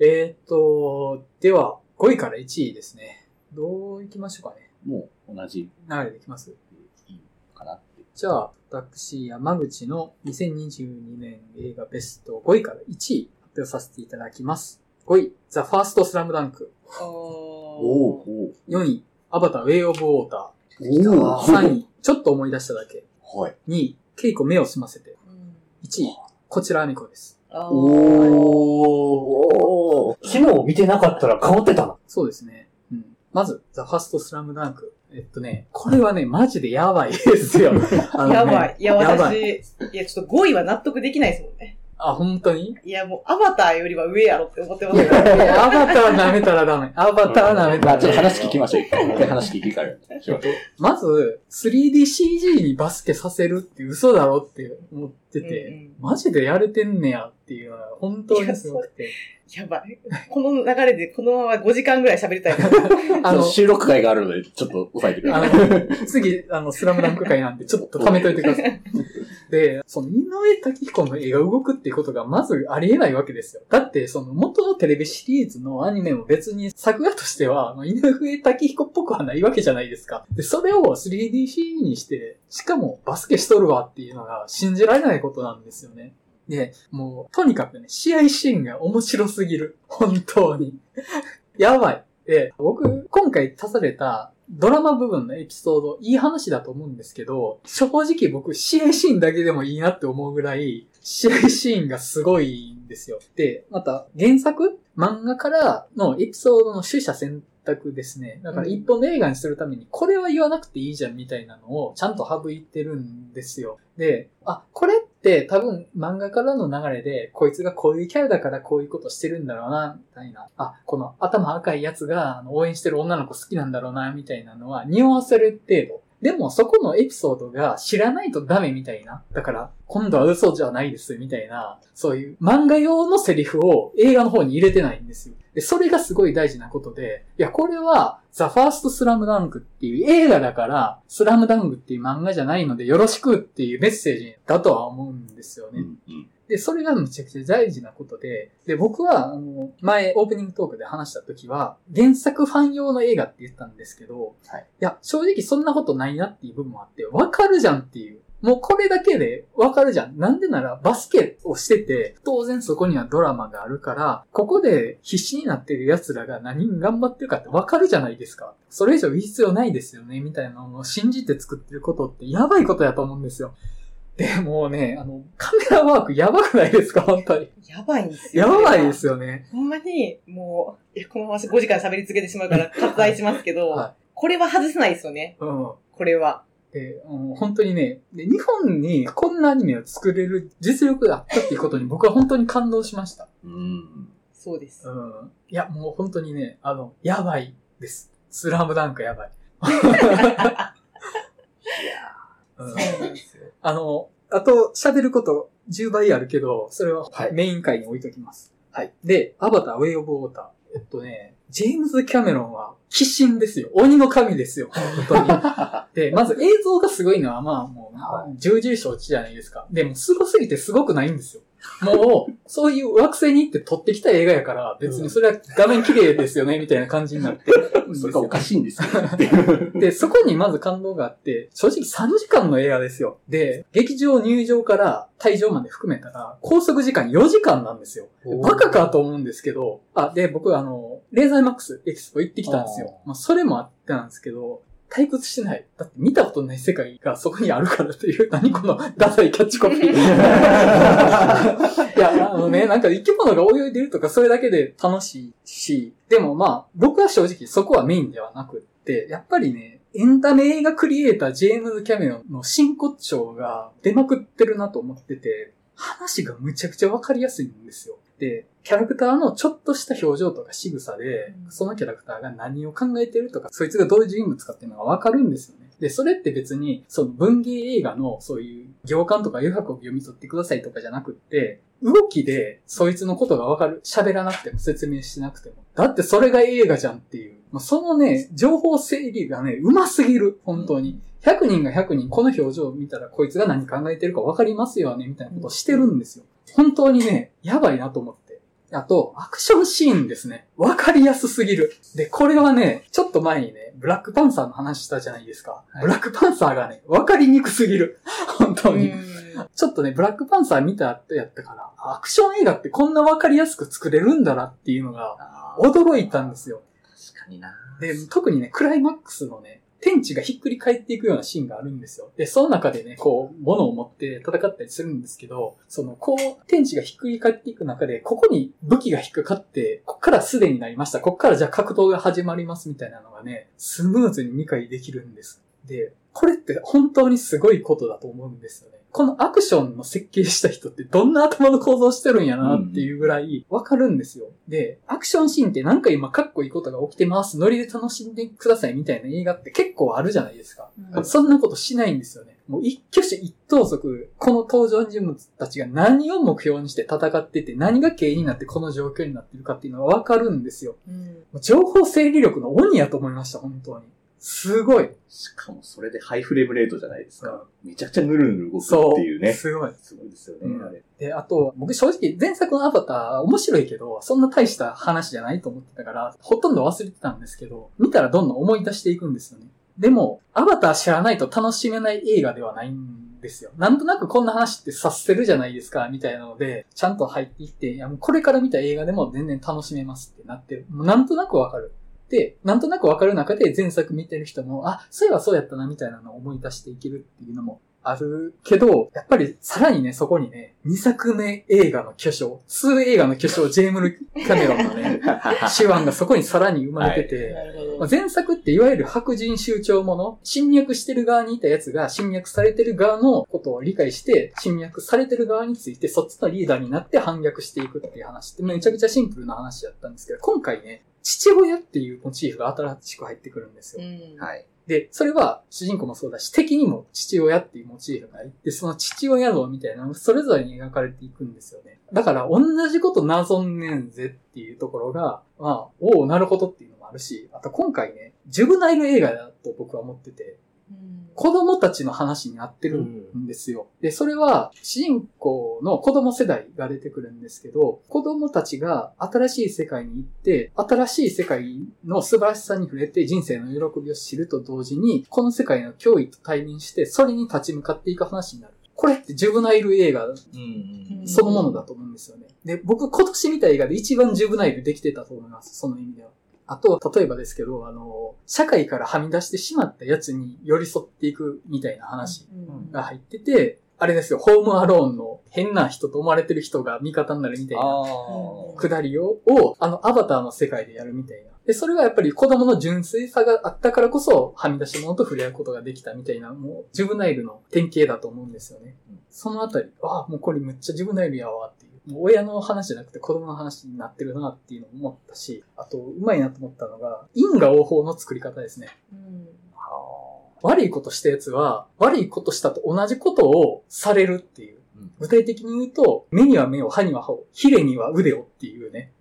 えーっと、では、5位から1位ですね。どう行きましょうかね。もう同じ流れでいきますいいかなって。じゃあ、私、山口の2022年映画ベスト5位から1位発表させていただきます。5位、ザ・ファースト・スラムダンク。おおー。4位、アバター・ウェイ・オブ・ウォータおー。3位、ちょっと思い出しただけ。はい。2位、ケイコ目を澄ませて。うん1位、こちらアミコです。あーおー。昨日見てなかったら変わってたな。そうですね。うん。まず、ザ・ファースト・スラムダンク。えっとね、これはね、マジでやばいですよ。あのねやばい。いや、やば私、いや、ちょっと5位は納得できないですもんね。あ、本当に？いや、もう、アバターよりは上やろって思ってますよ。いやアバター舐めたらダメ。アバター舐めたまあらちょっと話聞きましょう。一回一回話聞きから。まず、3DCG にバスケさせるって嘘だろって思ってて、うんうんマジでやれてんねやっていうのは本当にすごくて。やばい。この流れでこのまま5時間ぐらい喋りたいな。あの、収録会があるので、ちょっと抑えてくだあさい。の、次、あの、スラムダンク会なんで、ちょっと貯めといてください。で、その、井上滝彦の絵が動くっていうことがまずありえないわけですよ。だって、その、元のテレビシリーズのアニメも別に作画としては、あの井上滝彦っぽくはないわけじゃないですか。で、それを 3DCG にして、しかもバスケしとるわっていうのが信じられないことなんですよね。で、もう、とにかくね、試合シーンが面白すぎる。本当に。やばい。で、僕、今回足されたドラマ部分のエピソード、いい話だと思うんですけど、正直僕、試合シーンだけでもいいなって思うぐらい、試合シーンがすごいんですよ。で、また、原作？漫画からのエピソードの取捨選択ですね。だから一本の映画にするために、これは言わなくていいじゃんみたいなのをちゃんと省いてるんですよ。で、あ、これって多分漫画からの流れで、こいつがこういうキャラだからこういうことしてるんだろうな、みたいな。あ、この頭赤いやつが応援してる女の子好きなんだろうな、みたいなのは匂わせる程度。でもそこのエピソードが知らないとダメみたいな。だから、今度は嘘じゃないです、みたいな、そういう漫画用のセリフを映画の方に入れてないんですよ。で、それがすごい大事なことで、いや、これは、ザ・ファースト・スラムダンクっていう映画だから、スラムダンクっていう漫画じゃないのでよろしくっていうメッセージだとは思うんですよね。うんうんで、それがめちゃくちゃ大事なことで、で、僕は、あの、前、オープニングトークで話した時は、原作ファン用の映画って言ったんですけど、はいいや、正直そんなことないなっていう部分もあって、わかるじゃんっていう。もうこれだけでわかるじゃん。なんでならバスケをしてて、当然そこにはドラマがあるから、ここで必死になってる奴らが何に頑張ってるかってわかるじゃないですか。それ以上必要ないですよね、みたいなのを信じて作ってることってやばいことやと思うんですよ。で、もうね、あの、カメラワークやばくないですか？本当に。やばいんですよ。やばいですよね。ほんまに、もう、いやこのまま5時間喋り続けてしまうから割愛しますけど、はこれは外せないですよね。うん。これは。で、あの本当にねで、日本にこんなアニメを作れる実力があったっていうことに僕は本当に感動しました。うん。そうです。うん。いや、もう本当にね、あの、やばいです。スラムダンクやばい。うんそうなんですよ。あの、あと、喋ること10倍あるけど、それははいメイン回に置いときます。はい。で、アバター、ウェイオブウォーター。えっとね、ジェームズ・キャメロンは、鬼神ですよ。鬼の神ですよ。本当に。で、まず映像がすごいのは、まあもはう、重々承知じゃないですか。でも、すごすぎてすごくないんですよ。もう、そういう惑星に行って撮ってきた映画やから、別にそれは画面綺麗ですよね、みたいな感じになって。それがおかしいんですよ。で、そこにまず感動があって、正直3時間の映画ですよ。で、劇場入場から退場まで含めたら、拘束時間4時間なんですよ。バカかと思うんですけど、あ、で、僕あの、レーザーマックスエキスポ行ってきたんですよ。まあ、それもあってなんですけど、退屈してない。だって見たことない世界がそこにあるからっていう、何このダサいキャッチコピー。いや、あのね、なんか生き物が泳いでるとかそれだけで楽しいし、でもまあ、僕は正直そこはメインではなくって、やっぱりね、エンタメ映画クリエイタージェームズ・キャメロンの真骨頂が出まくってるなと思ってて、話がむちゃくちゃわかりやすいんですよ。で、キャラクターのちょっとした表情とか仕草で、そのキャラクターが何を考えてるとか、そいつがどういう人物かっていうのがわかるんですよね。で、それって別に、その文芸映画のそういう行間とか余白を読み取ってくださいとかじゃなくって、動きでそいつのことがわかる。喋らなくても説明しなくても。だってそれが映画じゃんっていう。まあ、そのね、情報整理がね、上手すぎる。本当に。100人が100人この表情を見たらこいつが何考えてるかわかりますよね、みたいなことをしてるんですよ。本当にね、やばいなと思って。あと、アクションシーンですね。わかりやすすぎる。で、これはね、ちょっと前にね、ブラックパンサーの話したじゃないですか。はいブラックパンサーがね、わかりにくすぎる。本当に。うんちょっとね、ブラックパンサー見た後やったから、アクション映画ってこんなわかりやすく作れるんだなっていうのが、驚いたんですよ。確かにな。で、特にね、クライマックスのね、天地がひっくり返っていくようなシーンがあるんですよ。で、その中でね、こう、物を持って戦ったりするんですけど、その、こう、天地がひっくり返っていく中で、ここに武器が引っかかって、こっからすでになりました。こっからじゃあ格闘が始まりますみたいなのがね、スムーズに理解できるんです。で、これって本当にすごいことだと思うんですよね。このアクションの設計した人ってどんな頭の構造してるんやなっていうぐらいわかるんですよ。で、アクションシーンってなんか今かっこいいことが起きてます。ノリで楽しんでくださいみたいな映画って結構あるじゃないですか。うんそんなことしないんですよね。もう一挙手一投足、この登場人物たちが何を目標にして戦ってて、何が原因になってこの状況になってるかっていうのがわかるんですよ。うん情報整理力の鬼やと思いました、本当に。すごい。しかもそれでハイフレームレートじゃないですか。めちゃくちゃヌルヌル動くそう。っていうね。すごい。すごいですよね、うんあれ。で、あと、僕正直前作のアバター面白いけど、そんな大した話じゃないと思ってたから、ほとんど忘れてたんですけど、見たらどんどん思い出していくんですよね。でも、アバター知らないと楽しめない映画ではないんですよ。なんとなくこんな話って察せるじゃないですか、みたいなので、ちゃんと入っていって、いやもうこれから見た映画でも全然楽しめますってなってる。もうなんとなくわかる。で、なんとなくわかる中で前作見てる人も、あ、そういえばそうやったな、みたいなのを思い出していけるっていうのもあるけど、やっぱりさらにね、そこにね、2作目映画の巨匠、2映画の巨匠、ジェームル・キャメロンのね、手腕がそこにさらに生まれてて、なるほど。まあ前作っていわゆる白人酋長もの、侵略してる側にいたやつが侵略されてる側のことを理解して、侵略されてる側についてそっちのリーダーになって反逆していくっていう話ってめちゃくちゃシンプルな話だったんですけど、今回ね、父親っていうモチーフが新しく入ってくるんですよ。うんはい。で、それは主人公もそうだし、敵にも父親っていうモチーフがあって、その父親像みたいなのがそれぞれに描かれていくんですよね。だから、同じこと謎んねんぜっていうところが、まあ、おお、なるほどっていうのもあるし、あと今回ね、ジュブナイル映画だと僕は思ってて、うん子供たちの話になってるんですよ。で、それは、主人公の子供世代が出てくるんですけど、子供たちが新しい世界に行って、新しい世界の素晴らしさに触れて人生の喜びを知ると同時に、この世界の脅威と対面して、それに立ち向かっていく話になる。これってジュブナイル映画うんそのものだと思うんですよね。で、僕今年見た映画で一番ジュブナイルできてたと思います。その意味では。あと、例えばですけど、あの、社会からはみ出してしまったやつに寄り添っていくみたいな話うんが入ってて、あれですよ、ホームアローンの変な人と思われてる人が味方になるみたいな。くだりを、をあの、アバターの世界でやるみたいな。で、それはやっぱり子供の純粋さがあったからこそ、はみ出し物と触れ合うことができたみたいな、もう、ジュブナイルの典型だと思うんですよねうん。そのあたり、ああ、もうこれめっちゃジュブナイルやわっていう。もう親の話じゃなくて子供の話になってるなっていうのを思ったし、あと、うまいなと思ったのが、因果応報の作り方ですね。うん悪いことしたやつは、悪いことしたと同じことをされるっていう。うん具体的に言うと、目には目を、歯には歯を、ヒレには腕をっていうね、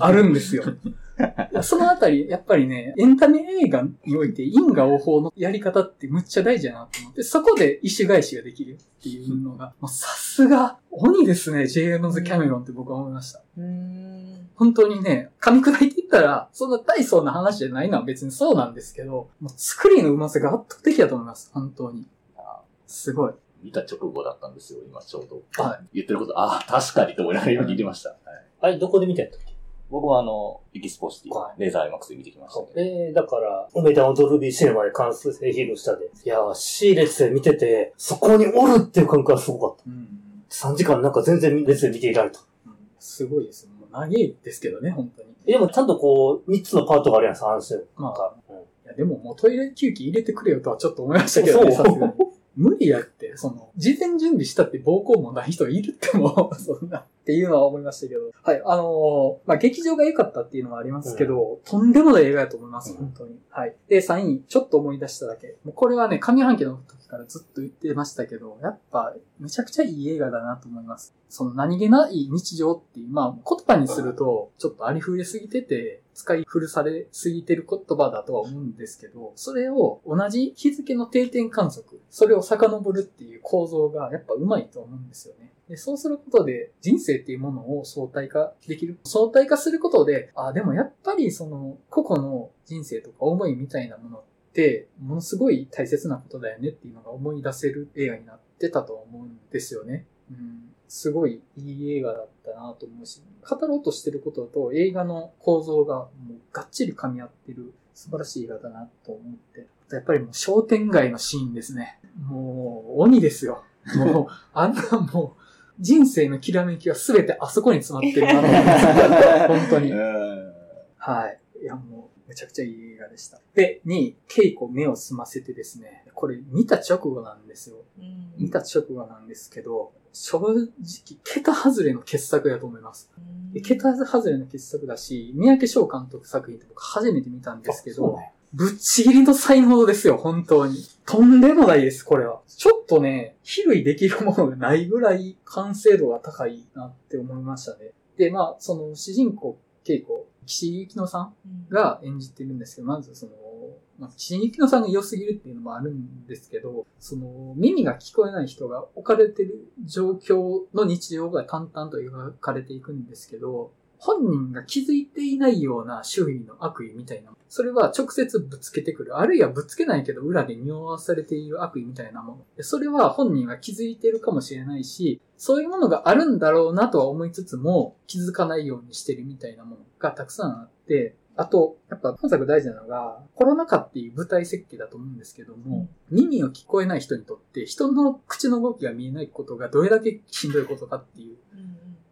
あるんですよ。そのあたり、やっぱりね、エンタメ映画において因果応報のやり方ってむっちゃ大事だなと思って、そこで意種返しができるっていうのが、もうさすが、鬼ですね、ジェームズ・キャメロンって僕は思いました。うん本当にね、噛み砕いていったら、そんな大層な話じゃないのは別にそうなんですけど、もう作りのうまさが圧倒的だと思います、本当に。すごい。見た直後だったんですよ、今ちょうど。は言ってること、ああ、確かにと思いながら今聞いてました。はいあれ、どこで見たんやったっけ？僕はあの、エキスポシティは、レーザーアイマックスで見てきましたね。えー、だから、梅田のドルビーシネマで完成披露したで。いやー、C 列で見てて、そこにおるっていう感覚がすごかっうん。た。3時間なんか全然列で見ていられた。うんすごいです。もう長いですけどね、本当に。えでもちゃんとこう、3つのパートがあるやん、3種。まあか、うんいや、でももうトイレ休憩入れてくれよとはちょっと思いましたけどね、さすがに。無理やって、その、事前準備したって暴行もない人いるっても、そんな、っていうのは思いましたけど。はい、あのーまあ、劇場が良かったっていうのはありますけど、とんでもない映画だと思います、うん本当に。はい。で、3位、ちょっと思い出しただけ。もうこれはね、上半期の時からずっと言ってましたけど、やっぱ、めちゃくちゃいい映画だなと思います。その何気ない日常っていう、まあ、言葉にすると、ちょっとありふれすぎてて、使い古されすぎてる言葉だとは思うんですけど、それを同じ日付の定点観測、それを遡るっていう構造がやっぱうまいと思うんですよね。でそうすることで人生っていうものを相対化できる？相対化することで、あ、でもやっぱりその個々の人生とか思いみたいなものって、ものすごい大切なことだよねっていうのが思い出せる映画になってたと思うんですよね。うん。すごいいい映画だったなと思うし、語ろうとしてることと映画の構造がもうがっちり噛み合ってる素晴らしい映画だなと思って。やっぱりもう商店街のシーンですね。もう鬼ですよ。もう、あんなもう、人生のきらめきは全てあそこに詰まってるなと思います。本当に。うんはい。いや、もう、めちゃくちゃいい映画でした。で、2位、稽古目を澄ませてですね、これ見た直後なんですよ。うん見た直後なんですけど、正直、桁外れの傑作だと思います。で桁外れの傑作だし、三宅翔監督作品って僕初めて見たんですけど、そうね。ぶっちぎりの才能ですよ、本当に。とんでもないです、これは。ちょっとね、比類できるものがないぐらい完成度が高いなって思いましたね。で、まあ、その主人公、稽古、岸井ゆきのさんが演じてるんですけど、まずその、まあ、岸井ゆきのさんが良すぎるっていうのもあるんですけど、その、耳が聞こえない人が置かれてる状況の日常が淡々と描かれていくんですけど、本人が気づいていないような周囲の悪意みたいな、それは直接ぶつけてくる。あるいはぶつけないけど裏で匂わされている悪意みたいなもの。でそれは本人が気づいてるかもしれないし、そういうものがあるんだろうなとは思いつつも気づかないようにしてるみたいなものがたくさんあって、あと、やっぱ本作大事なのが、コロナ禍っていう舞台設計だと思うんですけども、耳を聞こえない人にとって人の口の動きが見えないことがどれだけしんどいことかっていう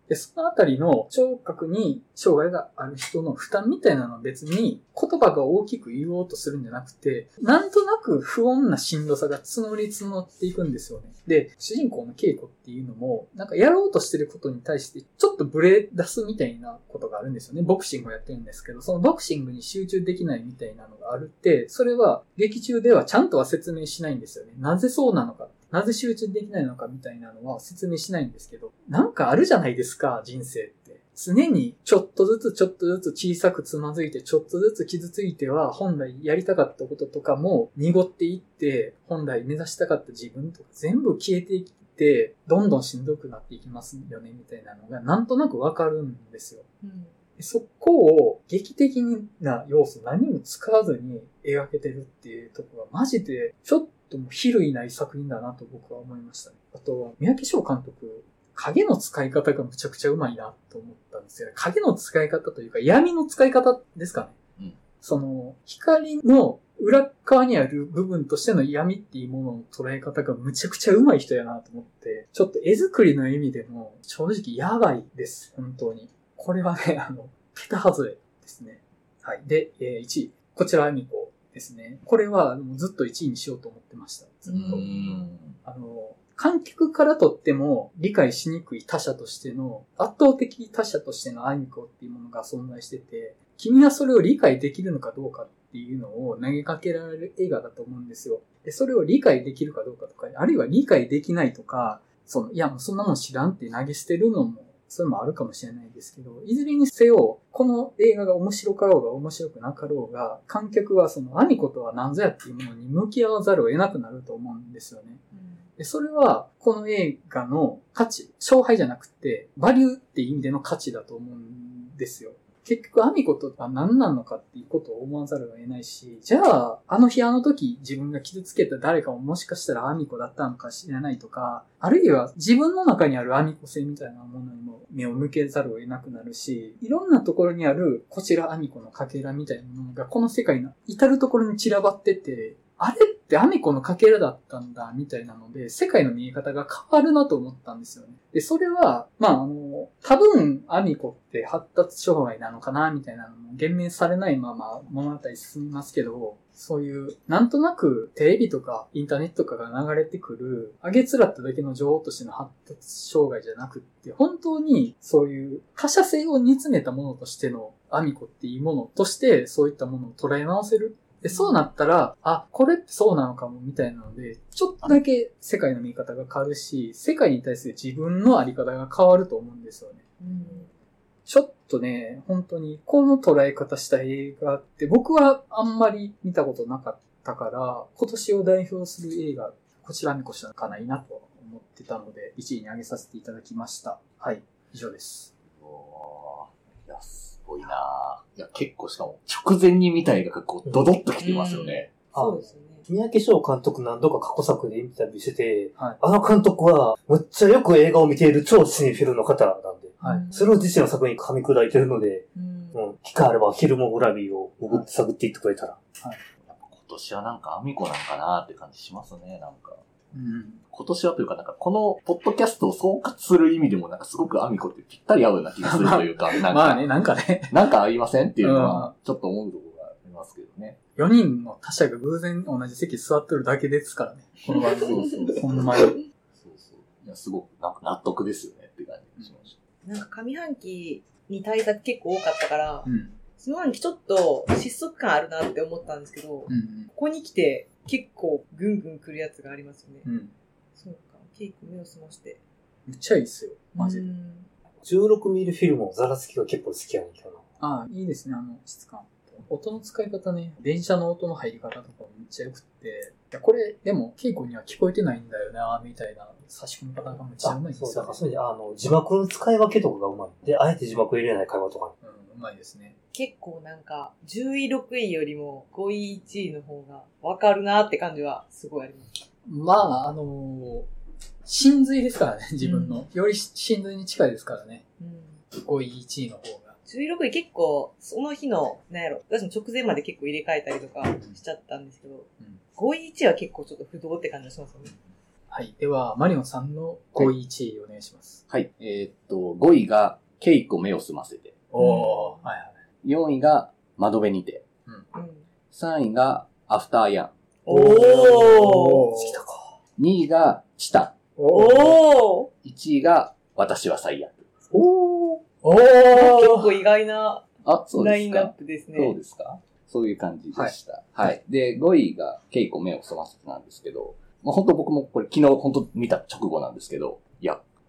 で、そのあたりの聴覚に障害がある人の負担みたいなのは別に言葉が大きく言おうとするんじゃなくて、なんとなく不穏なしんどさが募り募っていくんですよね。で、主人公の稽古っていうのも、なんかやろうとしてることに対してちょっとブレ出すみたいなことがあるんですよね。ボクシングをやってるんですけど、そのボクシングに集中できないみたいなのがあるって、それは劇中ではちゃんとは説明しないんですよね。なぜそうなのか。なぜ集中できないのかみたいなのは説明しないんですけど、なんかあるじゃないですか、人生って。常にちょっとずつちょっとずつ小さくつまずいて、ちょっとずつ傷ついては、本来やりたかったこととかも濁っていって、本来目指したかった自分とか全部消えていって、どんどんしんどくなっていきますよね、みたいなのがなんとなくわかるんですよ。でそこを劇的な要素何も使わずに描けてるっていうところはマジでちょっともう比類ない作品だなと僕は思いましたね。あと、三宅翔監督、影の使い方がむちゃくちゃうまいなと思ったんですよね。影の使い方というか闇の使い方ですかね。うんその、光の裏側にある部分としての闇っていうものの捉え方がむちゃくちゃうまい人やなと思って、ちょっと絵作りの意味でも正直やばいです。本当に。これはね、あの、桁外れですね。はい。で、えー1位。こちら、アミコですね。これはもうずっと1位にしようと思ってました。ずっと。あの、観客からとっても理解しにくい他者としての、圧倒的他者としてのアミコっていうものが存在してて、君はそれを理解できるのかどうかっていうのを投げかけられる映画だと思うんですよ。で、それを理解できるかどうかとか、あるいは理解できないとか、その、いやもうそんなもん知らんって投げ捨てるのも、それもあるかもしれないですけど、いずれにせよ、この映画が面白かろうが面白くなかろうが、観客はそのアミコとは何ぞやっていうものに向き合わざるを得なくなると思うんですよね。で、それは、この映画の価値、勝敗じゃなくて、バリューって意味での価値だと思うんですよ。結局、アミコとは何なのかっていうことを思わざるを得ないし、じゃあ、あの日あの時自分が傷つけた誰かももしかしたらアミコだったのかしれないとか、あるいは自分の中にあるアミコ性みたいなものにも目を向けざるを得なくなるし、いろんなところにあるこちらアミコのかけらみたいなものがこの世界の至るところに散らばってて、あれってアミコのかけらだったんだ、みたいなので、世界の見え方が変わるなと思ったんですよね。で、それは、まあ、あの、多分、アミコって発達障害なのかな、みたいなのも言明されないまま物語進みますけど、そういう、なんとなくテレビとかインターネットとかが流れてくる、あげつらっただけの女王としての発達障害じゃなくって、本当にそういう他者性を煮詰めたものとしてのアミコっていうものとして、そういったものを捉え直せるで、そうなったら、あ、これってそうなのかも、みたいなので、ちょっとだけ世界の見方が変わるし、世界に対する自分のあり方が変わると思うんですよね。ちょっとね、本当に、この捉え方した映画って、僕はあんまり見たことなかったから、今年を代表する映画、こちらにこしたかないなとは思ってたので、1位に上げさせていただきました。はい。以上です。おーいや、すごいなぁいや、結構しかも、直前に見た映画がこう、ドドッと来てますよね。そうですよね。三宅翔監督何度か過去作でインタビューしてて、はいあの監督は、むっちゃよく映画を見ている超シネフィルの方なんで、はい。それを自身の作品に噛み砕いてるので、うんうん、機会あればフィルモグラフィーを潜って探っていってくれたら。やっぱ今年はなんかアミコなんかなって感じしますね、なんか。うん。今年はというか、なんかこのポッドキャストを総括する意味でもなんかすごくアミコってぴったり合うような気がするというか、なんか、まあね、なんかね、なんか合いませんっていうのは、ちょっと思うところがありますけどね。4人の他者が偶然同じ席座ってるだけですからね。この番組。そうそうほんまに。そうそう。いや、すごくなんか納得ですよねって感じがしましなんか上半期に対策結構多かったからう、ん。下半期ちょっと失速感あるなって思ったんですけど、こうん。こに来て結構ぐんぐん来るやつがありますよね。うん。そうか、ケイ君目を澄まして。めっちゃいいっすよ。マジで。うん16ミリフィルムのザラつきが結構好きやねんけどな。ああ、いいですね、あの質感。音の使い方ね、電車の音の入り方とかめっちゃ良くって、いやこれ、でも、稽古には聞こえてないんだよな、みたいな差し込み方がめっちゃうまいんでそう、すよ、だからそういう意味で、あの、字幕の使い分けとかがうまい。で、あえて字幕入れない会話とかね。うん、うまいですね。結構なんか、10位、6位よりも5位、1位の方がわかるなって感じはすごいあります。まあ、あのー真髄ですからね、自分の。より真髄に近いですからね。うん5位、1位の方が。10位、6位結構、その日の、なんやろ、私も直前まで結構入れ替えたりとかしちゃったんですけど、うん5位、1位は結構ちょっと不動って感じがしますよね。はい。では、マリオンさんの5位、1位お願いします。た。はい。えーっと、5位が、ケイコ目を澄ませて。おー、はいはい。4位が、窓辺にて。うん。3位が、アフターヤン。おー好きたか。2位が、チタ。おー1位が、私は最悪。おー。お結ー構意外なあ、そうラインナッですか。プですね。そうですかそういう感じでした。はい。で、5位が、ケイコ目を澄ませてなんですけど、まあ、本当僕もこれ昨日本当見た直後なんですけど、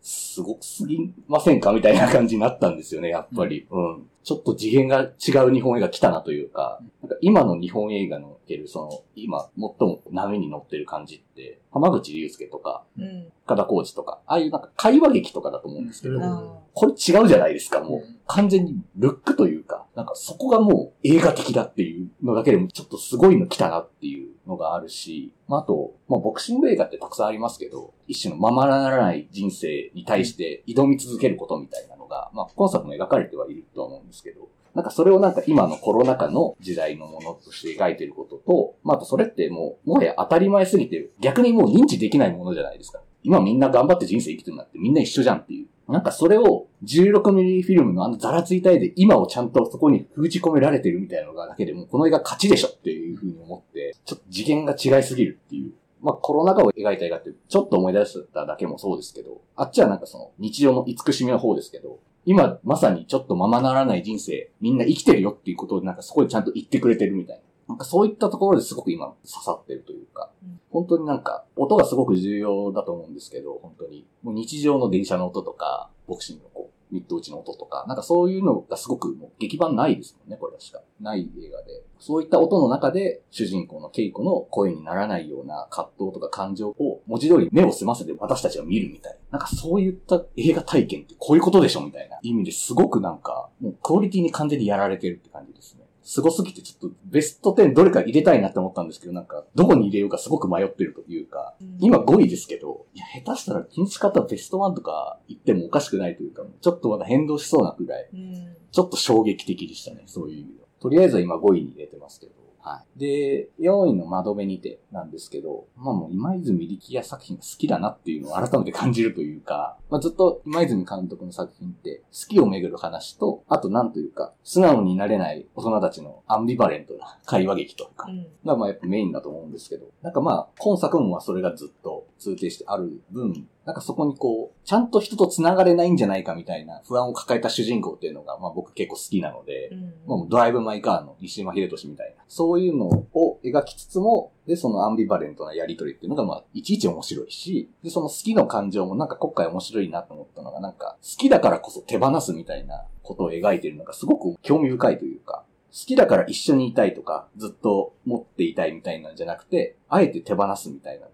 すごくすぎませんか？みたいな感じになったんですよね、やっぱり。うん。ちょっと次元が違う日本映画来たなというか、なんか今の日本映画のおける、その、今、最も波に乗ってる感じって、浜口竜介とか、うん。深田浩二とか、ああいうなんか会話劇とかだと思うんですけど、うんあこれ違うじゃないですか、もう。うん完全にルックというか、なんかそこがもう映画的だっていうのだけでもちょっとすごいの来たなっていうのがあるし、まあ、あと、まあ、ボクシング映画ってたくさんありますけど、一種のままならない人生に対して挑み続けることみたいなが、まあ、今作も描かれてはいると思うんですけど、なんかそれをなんか今のコロナ禍の時代のものとして描いてることと、まあ、あとそれってもう、もはや当たり前すぎて、逆にもう認知できないものじゃないですか。今みんな頑張って人生生きてるんだってみんな一緒じゃんっていう。なんかそれを 16mm フィルムのあのザラついた絵で今をちゃんとそこに封じ込められてるみたいなのがだけでもこの映画勝ちでしょっていうふうに思って、ちょっと次元が違いすぎるっていう。まあコロナ禍を描いた映画ってちょっと思い出しただけもそうですけど、あっちはなんかその日常の慈しみの方ですけど、今まさにちょっとままならない人生、みんな生きてるよっていうことをなんかそこでちゃんと言ってくれてるみたいな。なんかそういったところですごく今刺さってるというか、うん本当になんか音がすごく重要だと思うんですけど、本当に。もう日常の電車の音とか、ボクシングのこう、ミッド打ちの音とか、なんかそういうのがすごくもう劇版ないですもんね、これ確か。ない映画で。そういった音の中で、主人公のケイコの声にならないような葛藤とか感情を文字通り目を澄ませて私たちは見るみたいな。なんかそういった映画体験ってこういうことでしょみたいな意味ですごくなんか、もうクオリティに完全にやられてるって感じですね。すごすぎてちょっとベスト10どれか入れたいなって思ったんですけど、なんかどこに入れようかすごく迷ってるというか、うん今5位ですけど、いや、下手したら禁止方ベスト1とか言ってもおかしくないというか、ちょっとまだ変動しそうなくらい、うん。ちょっと衝撃的でしたね、そういう意味では。とりあえずは今5位に入れてますけど。はい。で、4位の窓辺にてなんですけど、まあもう今泉力也作品が好きだなっていうのを改めて感じるというか、まあずっと今泉監督の作品って好きをめぐる話と、あとなんというか、素直になれない大人たちのアンビバレントな会話劇というか、うん。がまあやっぱメインだと思うんですけど、なんかまあ今作もまあそれがずっと通底してある分、なんかそこにこう、ちゃんと人と繋がれないんじゃないかみたいな不安を抱えた主人公っていうのがまあ僕結構好きなので、もうドライブ・マイ・カーの西島秀俊みたいな、そういうのを描きつつも、で、そのアンビバレントなやりとりっていうのがまあいちいち面白いし、で、その好きの感情もなんか今回面白いなと思ったのがなんか好きだからこそ手放すみたいなことを描いてるのがすごく興味深いというか、好きだから一緒にいたいとか、ずっと持っていたいみたいなんじゃなくて、あえて手放すみたいな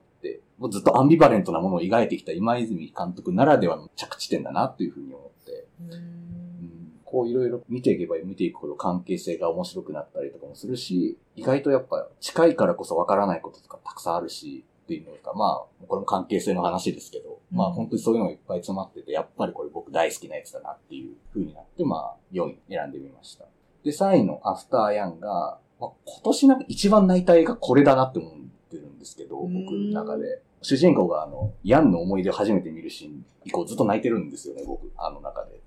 もうずっとアンビバレントなものを描いてきた今泉監督ならではの着地点だなっていうふうに思って、うんうんこういろいろ見ていけば見ていくほど関係性が面白くなったりとかもするし、意外とやっぱ近いからこそわからないこととかたくさんあるし、っていうのが、まあ、これも関係性の話ですけど、まあ本当にそういうのがいっぱい詰まってて、やっぱりこれ僕大好きなやつだなっていう風になって、まあ4位選んでみました。で、3位のアフターヤンが、まあ、今年なんか一番泣いた映画これだなって思ってるんですけど、僕の中で。主人公があの、ヤンの思い出を初めて見るシーン以降ずっと泣いてるんですよね、僕、あの中で。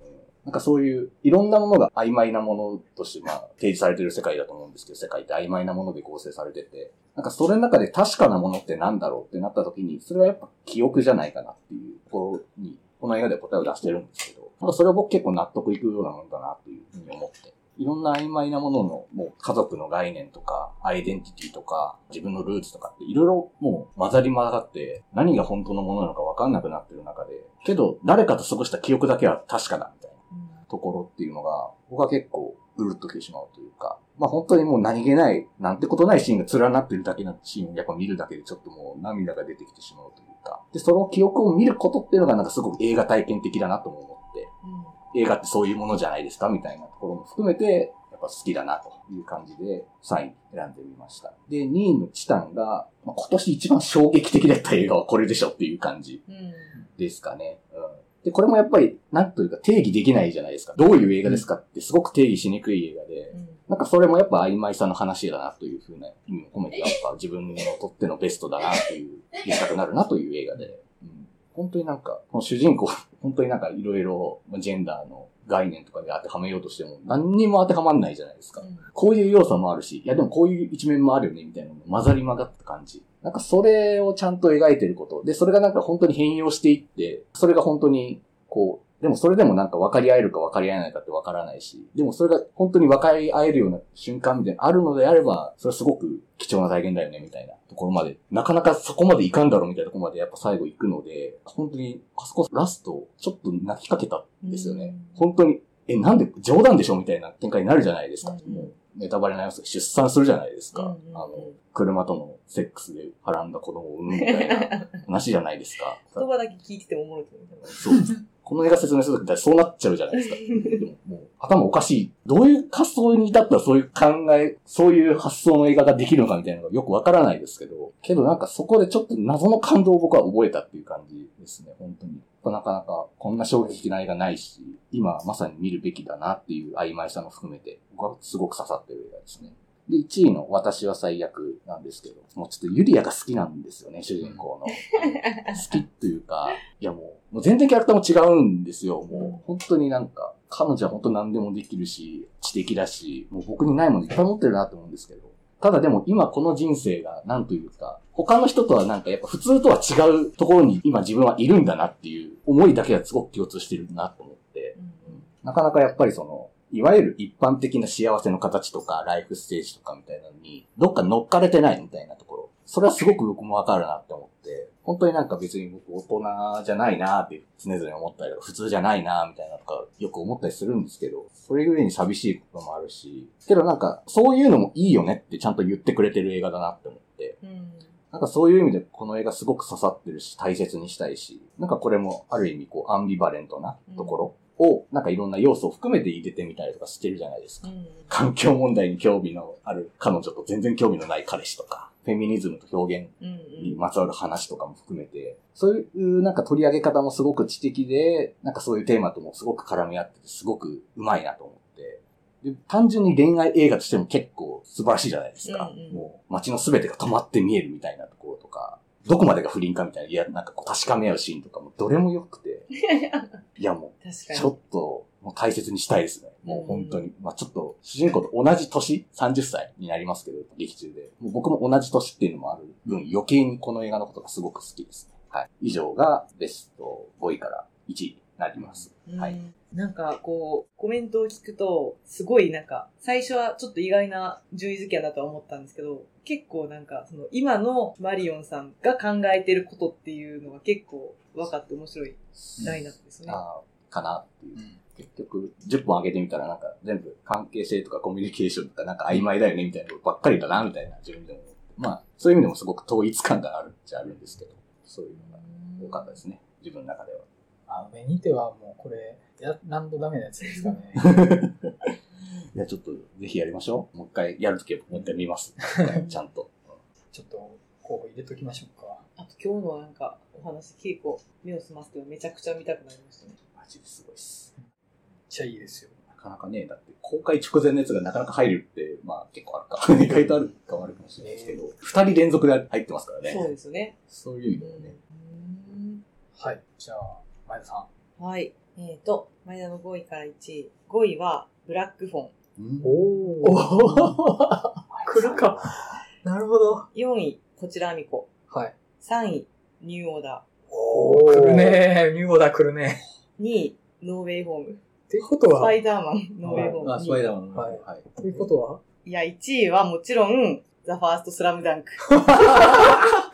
なんかそういう、いろんなものが曖昧なものとして、まあ、提示されてる世界だと思うんですけど、世界って曖昧なもので構成されてて、なんかそれの中で確かなものってなんだろうってなった時に、それはやっぱ記憶じゃないかなっていうところに、この映画では答えを出してるんですけど、なんかそれは僕結構納得いくようなものだなっていうふうに思って。いろんな曖昧なものの、もう家族の概念とか、アイデンティティとか、自分のルーツとかっていろいろもう混ざり混ざって、何が本当のものなのか分かんなくなってる中で、けど誰かと過ごした記憶だけは確かだみたいな。ところっていうのが、僕は結構うるっときてしまうというか、まあ本当にもう何気ない、なんてことないシーンが連なってるだけのシーンをやっぱ見るだけでちょっともう涙が出てきてしまうというか、で、その記憶を見ることっていうのがなんかすごく映画体験的だなとも思って、映画ってそういうものじゃないですかみたいなところも含めて、やっぱ好きだなという感じで3位に選んでみました。で、2位のチタンが、まあ、今年一番衝撃的だった映画はこれでしょっていう感じうん。ですかね。うん。で、これもやっぱり、なんというか定義できないじゃないですか。どういう映画ですかってすごく定義しにくい映画で、なんかそれもやっぱ曖昧さの話だなというふうな意味を込めて、やっぱ自分のとってのベストだなという、言いたくなるなという映画で、うん、本当になんか、この主人公、本当になんかいろいろジェンダーの概念とかで当てはめようとしても何にも当てはまんないじゃないですか。こういう要素もあるし、いやでもこういう一面もあるよね、みたいなの混ざり混ざった感じ。なんかそれをちゃんと描いてること。で、それがなんか本当に変容していって、それが本当に、こう、でもそれでもなんか分かり合えるか分かり合えないかって分からないし、でもそれが本当に分かり合えるような瞬間みたいなのあるのであれば、それはすごく貴重な体験だよね、みたいなところまで、なかなかそこまでいかんだろうみたいなところまでやっぱ最後行くので、本当に、あそこラスト、ちょっと泣きかけたんですよね。本当に、え、なんで冗談でしょみたいな展開になるじゃないですか。うんもうネタバレになりま出産するじゃないですか。うんうんうんあの、車とのセックスではらんだ子供を産むみたいな話じゃないですか。言葉だけ聞いててもおもろいと思うそう。この映画説明するときってそうなっちゃうじゃないですか。で ももう頭おかしい。どういう発想に至ったらそういう考え、そういう発想の映画ができるのかみたいなのがよくわからないですけど、けどなんかそこでちょっと謎の感動を僕は覚えたっていう感じですね、本当に。なかなかこんな衝撃的な映画ないし、今まさに見るべきだなっていう曖昧さも含めて、僕はすごく刺さってる映画ですね。で、1位の私は最悪なんですけど、もうちょっとユリアが好きなんですよね、主人公の。好きというか、いやもう、もう全然キャラクターも違うんですよ。もう本当になんか、彼女は本当何でもできるし、知的だし、もう僕にないものいっぱい持ってるなと思うんですけど、ただでも今この人生がなんというか、他の人とはなんかやっぱ普通とは違うところに今自分はいるんだなっていう思いだけはすごく共通してるなと思って、なかなかやっぱりその、いわゆる一般的な幸せの形とか、ライフステージとかみたいなのに、どっか乗っかれてないみたいなところ。それはすごく僕もわかるなって思って、本当になんか別に僕大人じゃないなって常々思ったりとか、普通じゃないなみたいなとかよく思ったりするんですけど、それゆえに寂しいこともあるし、けどなんかそういうのもいいよねってちゃんと言ってくれてる映画だなって思って、うん。なんかそういう意味でこの映画すごく刺さってるし、大切にしたいし、なんかこれもある意味こうアンビバレントなところを、なんかいろんな要素を含めて入れてみたりとかしてるじゃないですか。うん。環境問題に興味のある彼女と全然興味のない彼氏とか、フェミニズムと表現うん。にまつわる話とかも含めて、そういうなんか取り上げ方もすごく知的で、なんかそういうテーマともすごく絡み合ってて、すごくうまいなと思って。で単純に恋愛映画としても結構素晴らしいじゃないですか。うんうんもう街の全てが止まって見えるみたいなところとか、どこまでが不倫かみたいな、いや、なんかこう確かめ合うシーンとかもどれも良くて、いやもう確かに。ちょっと、もう大切にしたいですね。もう本当に。まあちょっと、主人公と同じ年 ?30 歳になりますけど、劇中で。もう僕も同じ年っていうのもある分、余計にこの映画のことがすごく好きですね。はい。以上がベスト5位から1位になります。はいうんなんかこう、コメントを聞くと、すごいなんか、最初はちょっと意外な順位付けだとは思ったんですけど、結構なんか、その今のマリオンさんが考えてることっていうのが結構分かって面白いラインナップですね。あーかなっていう。結局、10本上げてみたらなんか全部関係性とかコミュニケーションとかなんか曖昧だよねみたいなことばっかりだなみたいな自分でも。まあ、そういう意味でもすごく統一感があるっちゃあるんですけど。そういうのが多かったですね。自分の中では。あ、ベニテはもうこれ、や、なんとダメなやつですかね。いや、ちょっとぜひやりましょう。もう一回やるときはもう一回見ます。ちゃんと。ちょっと候補入れときましょうか。あと今日のなんかお話結構目を澄ませてめちゃくちゃ見たくなりましたね。マジですごいっす。めっちゃいいですよ。なかなかね、だって公開直前のやつがなかなか入るって、まあ結構あるか。意外とあるかもあるかもしれないですけど、二人連続で入ってますからね。そうですよね。そういう意うん味でね。はい。じゃあ、前田さん。はい。えっ、と、前田の5位から1位。5位はブラックフォン。うんおおー。来るか。なるほど。4位、こちらあみこ。はい。3位、ニューオーダおー、来るねニューオーダー来るね。ー。2位、ノーウェイホーム。ってことは、スパイダーマン、ノーウェイホーム。あ、スパイダーマンの。はいはい。ということは？いや、1位はもちろん、ザ・ファースト・スラムダンク。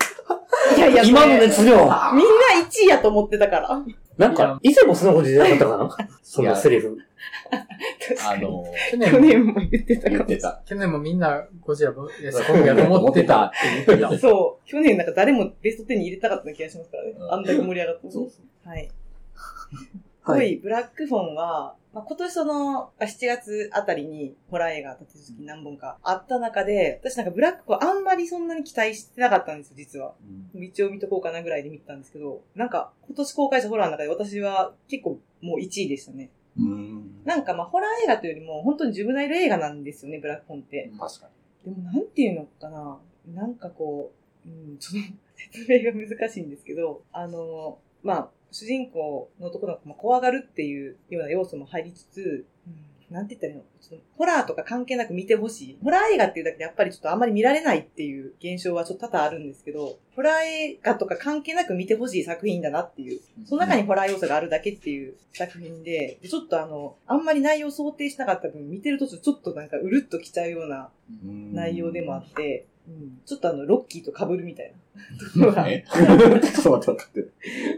いやいや、今の熱量みんな1位やと思ってたから。なんか、以前もそんなこと言ってなかったかな？そのセリフ。あの、去年去年も言ってたかも言ってた。去年もみんなゴジラボいやスコングやと思ってた。って言ってた。そう。去年なんか誰もベスト10に入れたかった気がしますからね。うんあんだけ盛り上がったはい。は5位、ブラックフォンは、まあ、今年その、あ7月あたりにホラー映画立て続き何本かあった中で、私なんかブラックフォンあんまりそんなに期待してなかったんですよ、実は。一応見とこうかなぐらいで見てたんですけど、なんか今年公開したホラーの中で私は結構もう1位でしたね。うん。なんかまあホラー映画というよりも本当にジュブナイル映画なんですよね、ブラックフォンって。確かでもなんていうのかな。なんかこう、うん、ちょっと説明が難しいんですけど、あの、まあ、主人公の男の子も怖がるっていうような要素も入りつつ、うん、なんて言ったらいいの？ちょっとホラーとか関係なく見てほしい。ホラー映画っていうだけでやっぱりちょっとあんまり見られないっていう現象はちょっと多々あるんですけど、ホラー映画とか関係なく見てほしい作品だなっていうに。その中にホラー要素があるだけっていう作品で、でちょっとあの、あんまり内容想定しなかった分、見てる途中ちょっとなんかうるっときちゃうようなうん内容でもあって、うん、ちょっとあの、ロッキーと被るみたいなところがえちょっと待って、分かってる。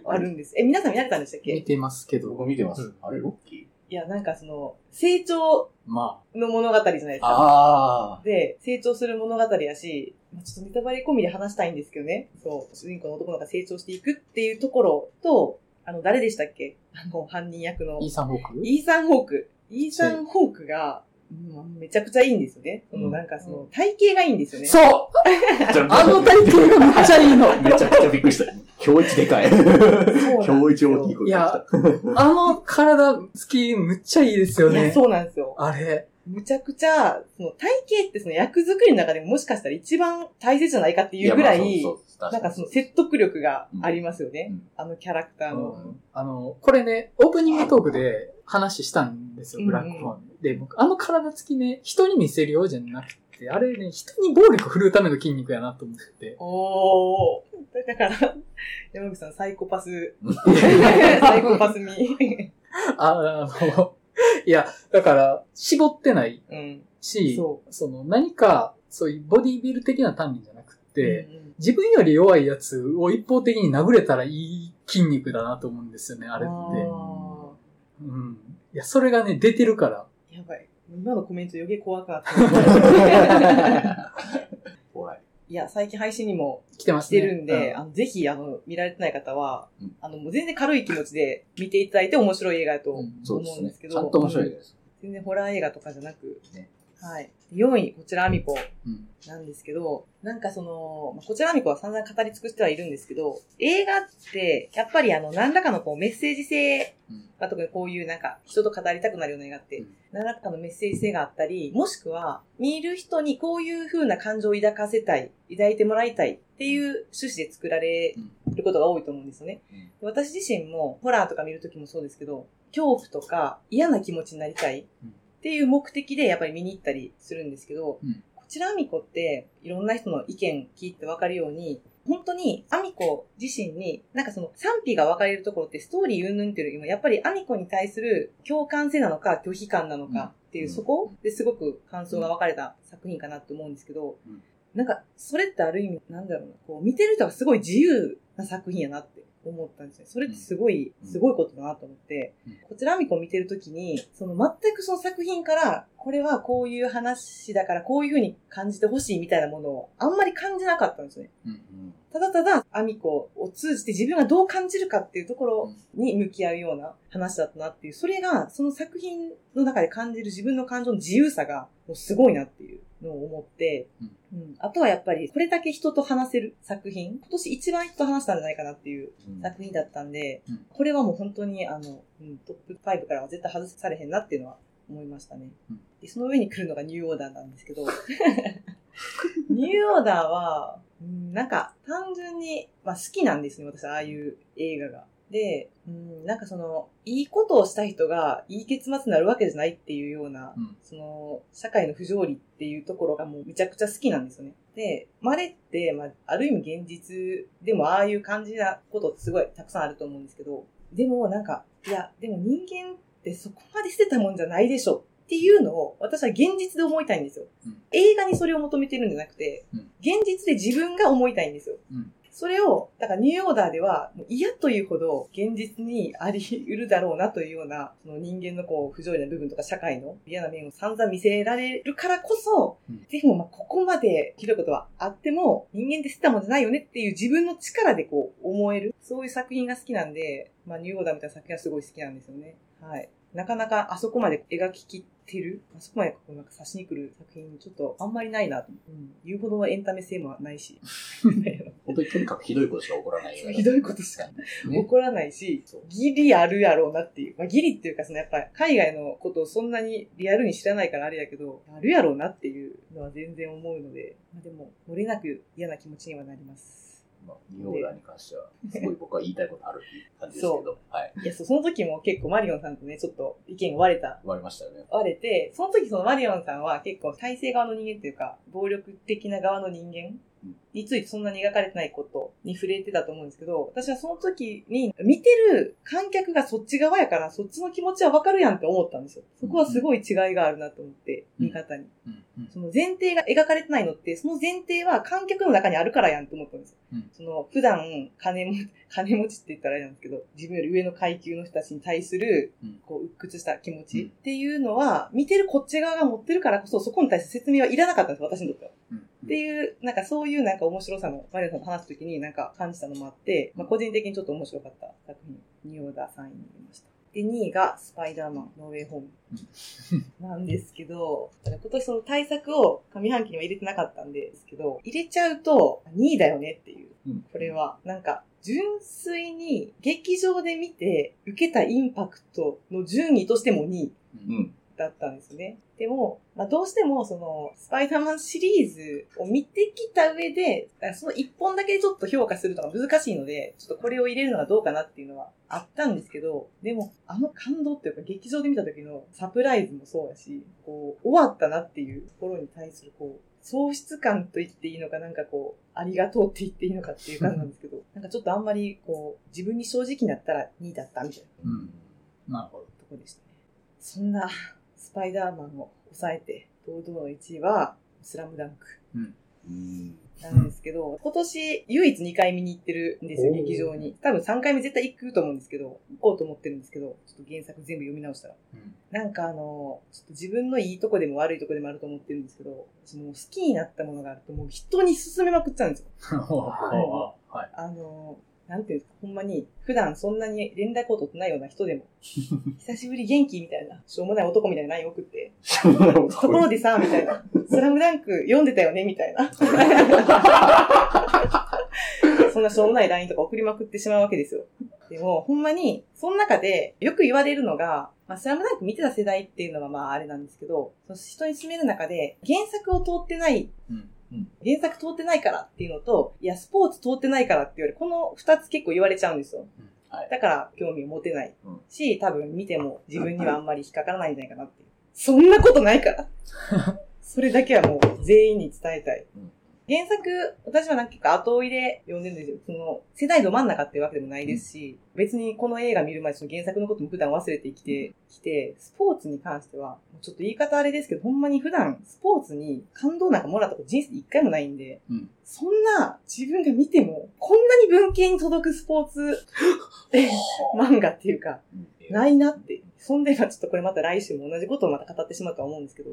あるんです。え、皆さん見られたんでしたっけ？見てますけど。僕見てますうん。あれ、ロッキー？いや、なんかその、成長まの物語じゃないですか。あで、成長する物語やし、まあ、ちょっとネタバレ込みで話したいんですけどね。そう、主人公の男の子が成長していくっていうところと、あの、誰でしたっけ？あの、犯人役のあ、イー。サン・ホーク？イーサン・ホーク。イーサン・ホークが、うんめちゃくちゃいいんですよね。そのなんかその、体型がいいんですよね。そう あの体型がめっちゃいいのめちゃくちゃびっくりした。今日一でかい。そうなんですよ今日一大きい声が来た。あの体つきむっちゃいいですよいや、ね。そうなんですよ。あれ。むちゃくちゃ、その体型ってその役作りの中でももしかしたら一番大切じゃないかっていうぐらい、なんかその説得力がありますよね。うんあのキャラクターの。うんあの、これね、オープニングトークで話したんですよ、うんブラックフォン。で、僕、あの体つきね、人に見せるようじゃなくて、あれね、人に暴力振るうための筋肉やなと思って。おー。だから、山口さんサイコパス、サイコパス味。ああの、いや、だから、絞ってないうん。し、そその何か、そういうボディビル的な単位じゃなくて、うんうん自分より弱いやつを一方的に殴れたらいい筋肉だなと思うんですよね、あれって。あうん。いや、それがね、出てるから。ーやばい。今のコメント余計怖くなった。怖い。いや、最近配信にも来てますね。してるんで、うあのぜひ、あの、見られてない方は、うんあの、もう全然軽い気持ちで見ていただいて面白い映画だと思うんですねうんですけ。どちゃんと面白いです。全然ホラー映画とかじゃなく、ねはい。4位、こちらアミコうん。なんですけど、なんかその、まあこちらアミコは散々語り尽くしてはいるんですけど、映画って、やっぱりあの、何らかのこうメッセージ性うん。まあ、特にこういうなんか人と語りたくなるような映画って、うん。何らかのメッセージ性があったり、もしくは見る人にこういう風な感情を抱かせたい、抱いてもらいたいっていう趣旨で作られることが多いと思うんですよね。うん。私自身もホラーとか見るときもそうですけど、恐怖とか嫌な気持ちになりたいっていう目的でやっぱり見に行ったりするんですけど、うん。こちらアミコっていろんな人の意見聞いてわかるように、本当にアミコ自身に、なんかその賛否が分かれるところってストーリー云々っていうよりも、やっぱりアミコに対する共感性なのか拒否感なのかっていう、うんそこですごく感想が分かれた作品かなって思うんですけど、うん。なんかそれってある意味、なんだろうな、こう見てる人がすごい自由な作品やなって思ったんですね。それってすごい、うん。すごいことだなと思って、うん。こちらアミコを見てるときに、その全くその作品から、これはこういう話だからこういう風に感じてほしいみたいなものをあんまり感じなかったんですね。うんただただ、アミコを通じて自分がどう感じるかっていうところに向き合うような話だったなっていう、それが、その作品の中で感じる自分の感情の自由さが、もうすごいなっていうのを思って、うん。うん。あとはやっぱり、これだけ人と話せる作品、今年一番人と話したんじゃないかなっていううん作品だったんで、うん。これはもう本当に、あの、うんトップ5からは絶対外されへんなっていうのは思いましたね。うんでその上に来るのがニューオーダーなんですけど、ニューオーダーは、うんなんか単純に、まあ好きなんですね、私、ああいう映画が。で、うん、なんかその、いいことをした人がいい結末になるわけじゃないっていうような、うんその、社会の不条理っていうところがもうめちゃくちゃ好きなんですよね。で、まれって、まあ、ある意味現実でもああいう感じなことってすごいたくさんあると思うんですけど、でもなんか、いや、でも人間ってそこまで捨てたもんじゃないでしょっていうのを私は現実で思いたいんですよ。うん映画にそれを求めてるんじゃなくて、うん現実で自分が思いたいんですよ。うんそれを、だからニューオーダーでは、嫌というほど現実にあり得るだろうなというような、その人間のこう、不条理な部分とか社会の嫌な面を散々見せられるからこそ、うんでもまあここまでひどいことはあっても、人間って捨てたもんじゃないよねっていう自分の力でこう、思える。そういう作品が好きなんで、まあニューオーダーみたいな作品はすごい好きなんですよね。はい。なかなかあそこまで描ききってる、あそこまでこうなんか差しに来る作品、ちょっとあんまりないなと。うん。言うほどのエンタメ性もないし。本当にとにかくひどいことしか起こらない映画だひどいことしかね起こらないしギリあるやろうなっていう。まあ、ギリっていうか、そのやっぱり海外のことをそんなにリアルに知らないからあれやけど、あるやろうなっていうのは全然思うので、まあ、でも、漏れなく嫌な気持ちにはなります。まあ、ニューオーダーに関しては、すごい僕は言いたいことあるっていう感じですけど、はい。いや、そう、その時も結構マリオンさんとね、ちょっと意見が割れた終わりましたよね。割れて、その時そのマリオンさんは結構体制側の人間っていうか、暴力的な側の人間うんについてそんなに描かれてないことに触れてたと思うんですけど、私はその時に見てる観客がそっち側やから、そっちの気持ちはわかるやんって思ったんですよ。そこはすごい違いがあるなと思って、うん見方に。その前提が描かれてないのって、その前提は観客の中にあるからやんって思ったんですよ。うんその、普段、金も、金持ちって言ったらあれなんですけど、自分より上の階級の人たちに対する、うんこう、鬱屈した気持ちうんっていうのは、見てるこっち側が持ってるからこそ、そこに対して説明はいらなかったんです、私にとっては。うんっていう、なんかそういうなんか面白さも、マリオさんと話すときになんか感じたのもあって、まあ個人的にちょっと面白かった作品、ニューオーダー3位になりました。で、2位がスパイダーマン、ノーウェイホーム。なんですけど、今年その対策を上半期には入れてなかったんですけど、入れちゃうと2位だよねっていう。うんこれは、なんか、純粋に劇場で見て受けたインパクトの順位としても2位うん。だったんですね。でも、まあ、どうしてもその、スパイダーマンシリーズを見てきた上で、その一本だけちょっと評価するのが難しいので、ちょっとこれを入れるのはどうかなっていうのはあったんですけど、でも、あの感動っていうか劇場で見た時のサプライズもそうやし、こう、終わったなっていうところに対するこう、喪失感と言っていいのか、なんかこう、ありがとうって言っていいのかっていう感じなんですけど、なんかちょっとあんまりこう、自分に正直になったら2位だったみたいなうんなるほど。とこでしたね。そんなスパイダーマンを抑えて、堂々の1位は、スラムダンクうん。なんですけど、今年唯一2回見に行ってるんですよ、劇場に。多分3回目絶対行くと思うんですけど、行こうと思ってるんですけど、ちょっと原作全部読み直したら。うんなんかあの、ちょっと自分のいいとこでも悪いとこでもあると思ってるんですけど、私もう好きになったものがあるともう人に勧めまくっちゃうんですよ。はい。あの、なんていうんですか、ほんまに、普段そんなに連絡を取ってないような人でも、久しぶり元気みたいな、しょうもない男みたいな LINE 送って、ところでさ、みたいな、スラムダンク読んでたよね、みたいな。そんなしょうもない LINE とか送りまくってしまうわけですよ。でも、ほんまに、その中でよく言われるのが、まあ、スラムダンク見てた世代っていうのはまああれなんですけど、その人に勧める中で、原作を通ってないうん原作通ってないからっていうのと、いや、スポーツ通ってないからって言われる、この二つ結構言われちゃうんですよ。はい。だから興味を持てないうんし、多分見ても自分にはあんまり引っかからないんじゃないかなっていう。そんなことないから。それだけはもう全員に伝えたい。原作、私はなんか後追いで読んでるんですよ。その、世代ど真ん中っていうわけでもないですし、別にこの映画見る前にその原作のことも普段忘れてきてきて、スポーツに関しては、ちょっと言い方あれですけど、ほんまに普段スポーツに感動なんかもらったこと人生で一回もないんで、うん。そんな自分が見ても、こんなに文系に届くスポーツ え 漫画っていうか、ないなって。そんで、まあちょっとこれまた来週も同じことをまた語ってしまうとは思うんですけど、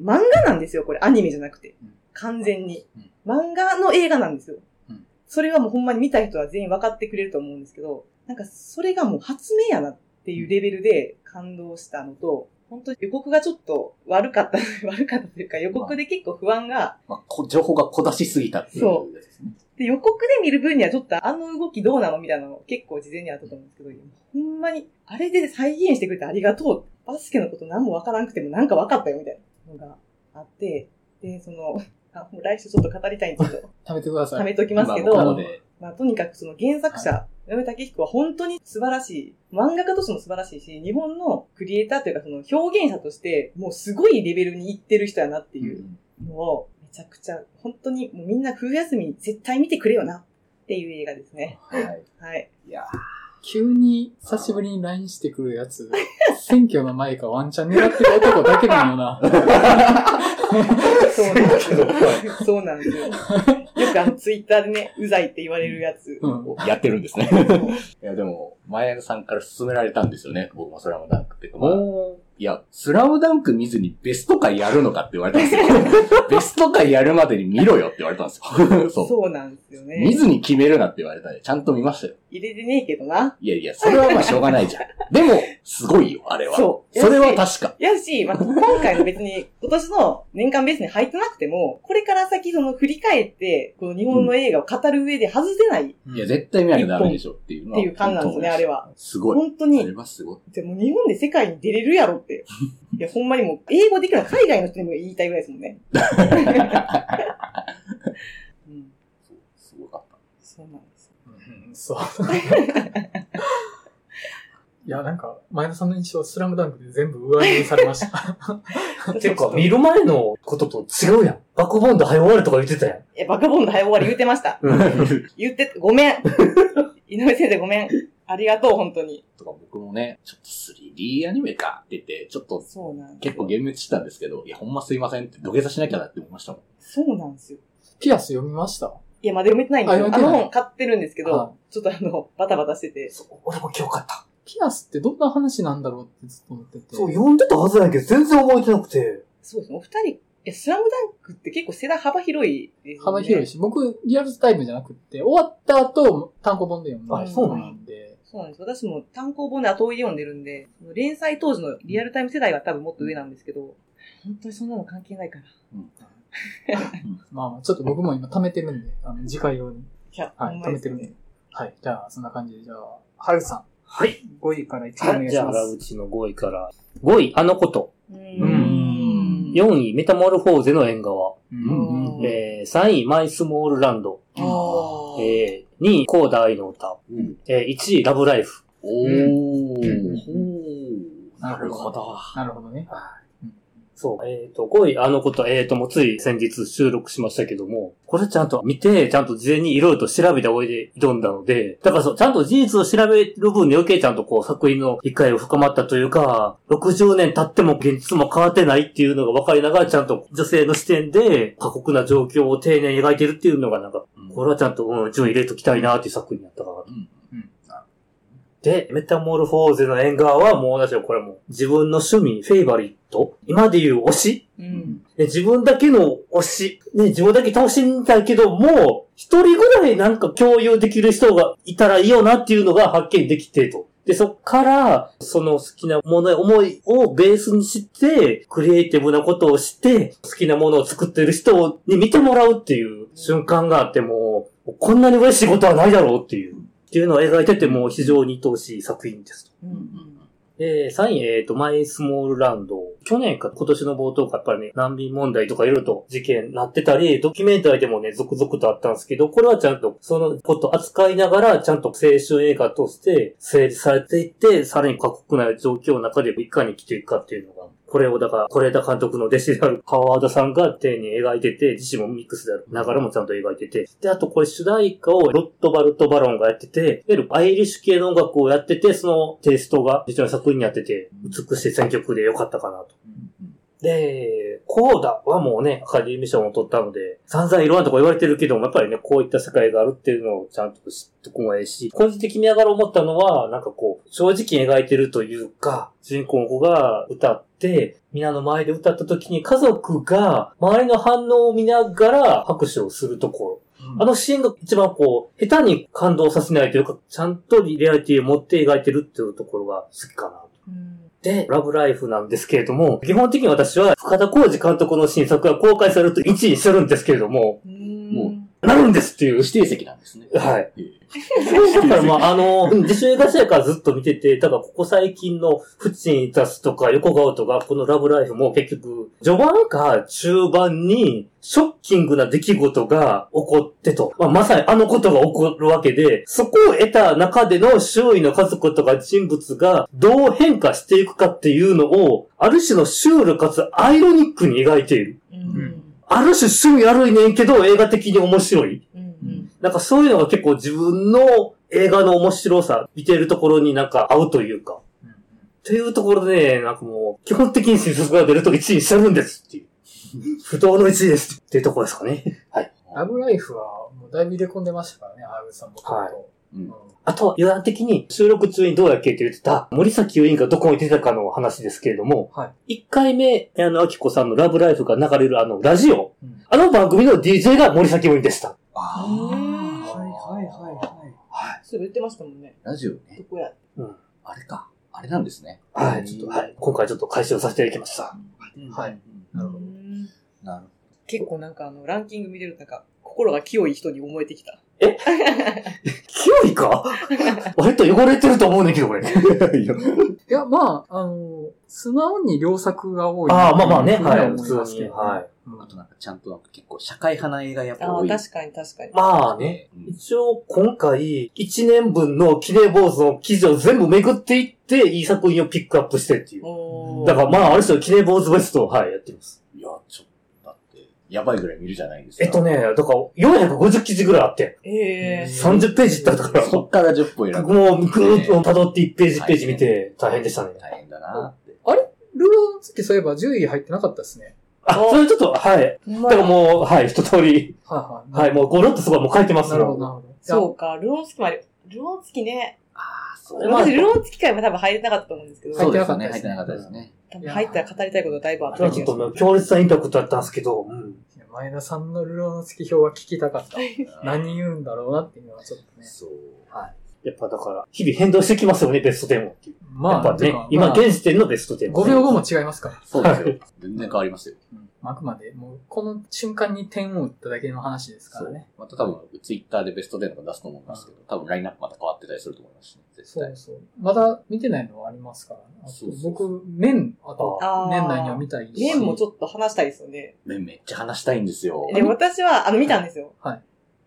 漫画なんですよ、これ。アニメじゃなくてうん。完全に。漫画の映画なんですようん。それはもうほんまに見た人は全員分かってくれると思うんですけど、なんかそれがもう発明やなっていうレベルで感動したのと、本当に予告がちょっと悪かった、悪かったというか予告で結構不安が、まあ、こ情報が小出しすぎたっていうやつですね。で予告で見る分にはちょっとあの動きどうなのみたいなの結構事前にあったと思うんですけど、ほんまにあれで再現してくれてありがとう。バスケのこと何もわからなくてもなんか分かったよみたいなのがあって、で、その、あもう来週ちょっと語りたいんで、ちょっと貯めてください。貯めときますけど、で、まあ、とにかくその原作者、山武彦は本当に素晴らしい。漫画家としても素晴らしいし、日本のクリエイターというかその表現者として、もうすごいレベルに行ってる人やなっていうのを、めちゃくちゃ、本当にもうみんな冬休みに絶対見てくれよなっていう映画ですね。はい。はい。いや急に久しぶりに LINE してくるやつ、選挙の前かワンチャン狙ってる男だけなんよな。そうなんですよ。そうなんですよ。よくあのツイッターでね、うざいって言われるやつ。うん。やってるんですね。いや、でも、前田さんから勧められたんですよね。僕もスラムダンクっていうか。まあおいや、スラムダンク見ずにベスト回やるのかって言われたんですよ。ベスト回やるまでに見ろよって言われたんですよ。そう。そうなんですよね。見ずに決めるなって言われたんで、ちゃんと見ましたよ。入れてねえけどな。いやいや、それはまあしょうがないじゃん。でも、すごいよ、あれは。そうそれは確か。やし、まあ、今回の別に 今年の年間ベースに入ってなくても、これから先その振り返って、この日本の映画を語る上で外せないっいや、絶対見なきゃダメでしょっていうのは。ていう感なんですね、あれは。すごい。本当にあれ。はすごい。じゃあもう日本で世界に出れるやろって。いや、ほんまにもう、英語できるのは海外の人にも言いたいぐらいですもんね。うん、すごかった。そうなんです。うんそう。いや、なんか、前田さんの印象、スラムダンクで全部上塗りされました。てか、見る前のことと違うやん。バックボーンで早終わるとか言ってたやん。え、バカボンド早終わり言ってました。言って、ごめん。井上先生ごめん。ありがとう、本当に。とか僕もね、ちょっと 3D アニメかって言って、ちょっとそうなん。結構幻滅したんですけど、いや、ほんますいませんって土下座しなきゃなって思いましたもん。そうなんですよ。ピアス読みました？いや、まだ読めてないんですよ。あの本買ってるんですけど、はちょっとあの、バタバタしてて。そう、俺も今日買った。ピアスってどんな話なんだろうってずっと思ってて。そう、読んでたはずやけど、全然覚えてなくて。そうですね。お二人、え、スラムダンクって結構世代幅広いですよね。し。幅広いし、僕、リアルタイムじゃなくって、終わった後、単行本で読んだあそうなんで、そうなんです。私も単行本で後追いで読んでるんで、連載当時のリアルタイム世代が多分もっと上なんですけど、本当にそんなの関係ないから。まあまあ、ちょっと僕も今貯めてるんで、あの、次回用に。いや、はい、貯めてるんで。はい、じゃあ、そんな感じで、じゃあ、はるさん。はい。5位から1位お願いじゃあ、します。原口の5位から。5位、あのこと。うーんん。4位、メタモルフォーゼの縁側。うんうんえー、3位、マイスモールランド。えー、2位、コーダ愛の歌。うん。えー、1位、ラブライフ。おー。なるほど。ど。なるほどね。そう。えっ、と、5位、あのこと、えっ、と、もうつい先日収録しましたけども、これちゃんと見て、ちゃんと事前にいろいろと調べた上で挑んだので、だからそう、ちゃんと事実を調べる分に余計ちゃんとこう作品の理解を深まったというか、60年経っても現実も変わってないっていうのが分かりながら、ちゃんと女性の視点で過酷な状況を丁寧に描いてるっていうのがなんか、これはちゃんと、うん、順位入れときたいなっていう作品で、メタモルフォーゼの縁側はもう同じよ、これも。自分の趣味、フェイバリット今で言う推しうん。で自分だけの推し、ね、自分だけ楽しみたいけど、もう、一人ぐらいなんか共有できる人がいたらいいよなっていうのが発見できてと。で、そっから、その好きなものや思いをベースにして、クリエイティブなことをして、好きなものを作ってる人に見てもらうっていう瞬間があっても、こんなに嬉しいことはないだろうっていう、っていうのを描いてても非常に愛おしい作品です。うん。で、3位、えっ、と、マイスモールランド。去年か今年の冒頭か、やっぱりね、難民問題とかいろいろと事件なってたり、ドキュメンタリーでもね、続々とあったんですけど、これはちゃんとそのこと扱いながら、ちゃんと青春映画として整理されていって、さらに過酷な状況の中でいかに生きていくかっていうのがこれをだから、これだ監督の弟子である川和田さんが丁寧に描いてて、自身もミックスである。ながらもちゃんと描いてて、で、あとこれ主題歌をロットバルト・バロンがやってて、いわゆるアイリッシュ系の音楽をやってて、そのテイストが実際の作品にあってて、美しい選曲で良かったかなと。で、コーダはもうね、アカデミー賞も取ったので、散々いろんなとこ言われてるけども、やっぱりね、こういった世界があるっていうのをちゃんと知ってこないし、個人的に見ながら思ったのは、なんかこう、正直に描いてるというか、主人公の子が歌って、皆の前で歌った時に家族が周りの反応を見ながら拍手をするところ。あのシーンが一番こう、下手に感動させないというか、ちゃんとリアリティを持って描いてるっていうところが好きかなで、ラブライフなんですけれども、基本的に私は深田浩二監督の新作が公開されると1位にするんですけれども、もなるんですっていう。指定席なんですね。はい。えだからまあ、あの、自主映画祭からずっと見てて、だからここ最近のフチに立つとか横顔とか、このラブライフも結局、序盤か中盤に、ショッキングな出来事が起こってと。まあ、まさにあのことが起こるわけで、そこを得た中での周囲の家族とか人物がどう変化していくかっていうのを、ある種のシュールかつアイロニックに描いている。うんある種趣味悪いねんけど映画的に面白い。うんうんなんかそういうのが結構自分の映画の面白さ、見てるところになんか合うというか。というところでね、なんかもう、基本的に新作が出ると1位にするんですっていう。不動の1位ですっていうところですかね。はい。ラブライフはもうだいぶ入れ込んでましたからね、アールさんもはいあとは余談的に収録中にどうやっけって言ってた森崎ウィンがどこに出たかの話ですけれども、は1回目、あの、アキコさんのラブライフが流れるあの、ラジオ、うんあの番組の DJ が森崎ウィンでした。あうんはいはいはいはい。そう言ってましたもんね。ラジオどね。こや？あれか。あれなんですね。はい、ちょっと、はい。今回ちょっと回収させていただきました。はい。なるほど。うんなる結構なんかあの、ランキング見てるとなんか、心が清い人に思えてきた。清いか？割と汚れてると思うねんけど、これ。ほど。いやまあ、あの、素直に良作が多い。ああ、まあまあね、はい、思普通に。いますけど、はい。うんあとなんかちゃんとなんか結構社会派な映画やっぱああ、多い。確かに確かに。まあね。うん一応、今回、1年分の記念坊主の記事を全部巡っていって、いい作品をピックアップしてっていう。おーだからまあ、ある種の記念坊主ベストを、はい、やってます。いや、ちょっと、だって、やばいぐらい見るじゃないですか。えっとね、だから、450記事ぐらいあって、ええ30ページってあったから、そっから10分選ぶ。もう、ぐーっと辿って1ページ1ページ見て、大変でしたね。大変だなって。ルーロの月そういえば10位入ってなかったですね。あ、それちょっと、はい。だからもう、はい、一通り、はいはい。はい、もうゴロッとすごいもう書いてますなるほど、なるほど。そうか、ルオンスキもある。ルオンスキね。ああ、そまあ私、ルオンスキ会も多分入れなかったと思うんですけど。入っなかっ入っててなかったたでねですすね。多分入ったら語りたいことがだいぶあっそれはちょっとね、強烈なインパクトだったんですけど、うん。いや前田さんのルロの月表は聞きたかった。何言うんだろうなっていうのはちょっとね。そう。やっぱだから、日々変動してきますよね、ベスト10もっていう。まあ、やっぱね今まあ現時点のベスト10。5秒後も違いますから。そうですよ。全然変わりますよ。うんあくまで、もう、この瞬間に点を打っただけの話ですからね。また多分、ツイッターでベスト10とか出すと思いますけど、多分ラインナップまた変わってたりすると思いますしね。絶対。そうそう。まだ見てないのはありますから。あとそうそうそう僕、面、あと、年内には見たいし。麺もちょっと話したいですよね。めめっちゃ話したいんですよ。で、私は、あの、見たんですよ。はい。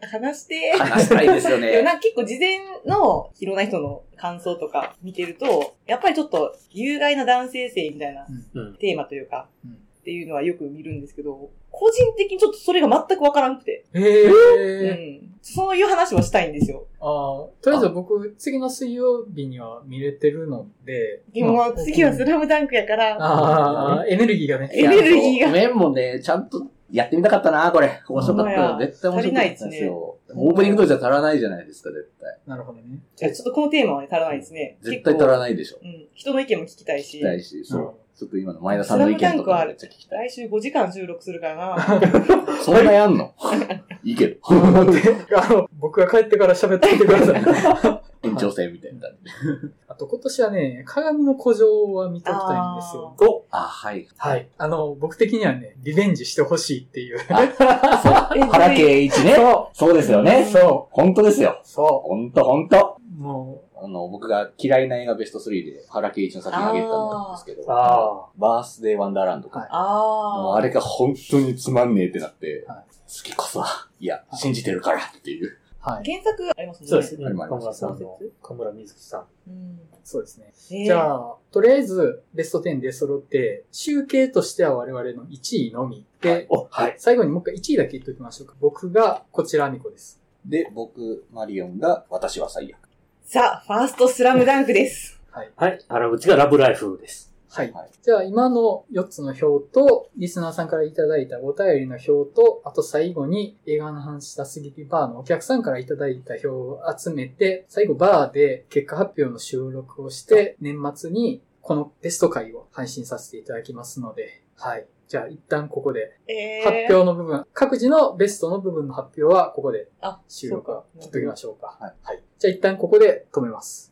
話して。話したいですよね。なんか結構事前のいろんな人の感想とか見てると、やっぱりちょっと有害な男性性みたいなうん。テーマというか、うんっていうのはよく見るんですけど、個人的にちょっとそれが全くわからなくて、へうえ。ん。そういう話はしたいんですよ。ああ、とりあえず僕、次の水曜日には見れてるので。でもまあ次はスラムダンクやから、ああ、エネルギーがね。エネルギーが面もね、ちゃんとやってみたかったな、これ。面白かった。絶対面白かったんですよ。オープニングとしては足らないじゃないですか、絶対。なるほどね。じゃあちょっとこのテーマはね、足らないですね。絶対足らい。ないでしょ。うん。人の意見も聞きたい聞しき、たいし、そううん。ちょっと今の前田さんの意見とかもめっちゃ聞きたい。来週5時間収録するからな。そんなやんの？いいけど。であの、僕が帰ってから喋ってみてください。延長戦みたいな。あと今年はね、鏡の古城は見ときたいんですよ。おあ、はい。はい。あの、僕的にはね、リベンジしてほしいっていう。原敬一ね。そそうですよう。ね。そ本当ですよ。う。そ本当本当う。もあの、僕が嫌いな映画ベスト3で原敬一の作品あげたんですけど、あバースデーワンダーランドか。はいもうああれが本当につまんねえってなって、はい次こそは、いや、信じてるからっていう。はい。原作ありますね。そうですね。あります河村さんの村水木さん。うん。そうですね。えーじゃあ、とりあえず、ベスト10で揃って、集計としては我々の1位のみ。で、お、はい。最後にもう一回1位だけ言っておきましょうか。僕が、こちらみこです。で、僕、マリオンが、私は最悪。さあ、ファーストスラムダンクです。はい。はい。原口がラブライフです。はい。はいじゃあ、今の4つの表と、リスナーさんからいただいたお便りの表と、あと最後に映画の話したすぎるバーのお客さんからいただいた表を集めて、最後バーで結果発表の収録をして、年末にこのベスト回を配信させていただきますので、はい。じゃあ、一旦ここで、え発表の部分、各自のベストの部分の発表はここであ、収録を切っときましょうか。はいはい。じゃあ一旦ここで止めます。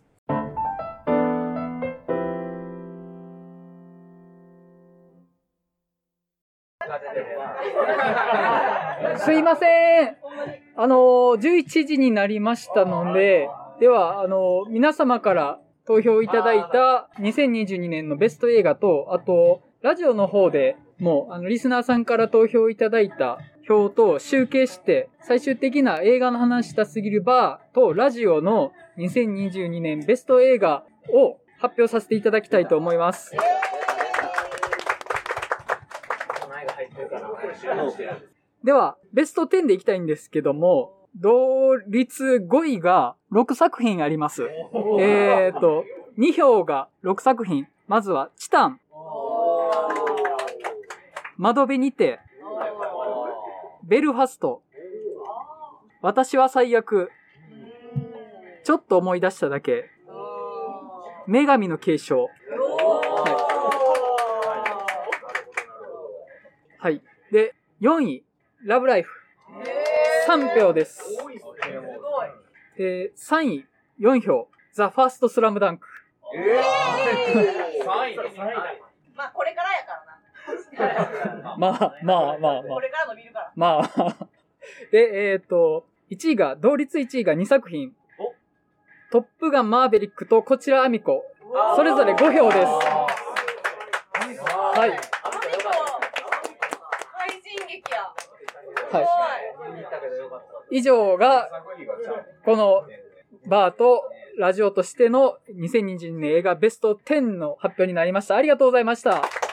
すいません。あの、11時になりましたので、では、あの、皆様から投票いただいた2022年のベスト映画と、あと、ラジオの方でもう、あの、リスナーさんから投票いただいた表と集計して、最終的な映画の話したすぎるバーとラジオの2022年ベスト映画を発表させていただきたいと思います。では、ベスト10でいきたいんですけども、同率5位が6作品あります。えーと、2票が6作品。まずは、チタン。窓辺にて、ベルファスト。私は最悪。ちょっと思い出しただけ。女神の継承。はい。はい。で、4位、ラブライフ。3票です。で、3位、4票、ザ・ファースト・スラムダンク。まあ、これからやからな。まあ、まあ、まあ、まあこ。れから伸びるから。まあ。で、えっ、と、1位が、同率1位が2作品。トップガンマーベリックとこちらアミコ。それぞれ5票です。はい。アミコ、配信劇や。はい。す以上が、このバーとラジオとしての2022年映画ベスト10の発表になりました。ありがとうございました。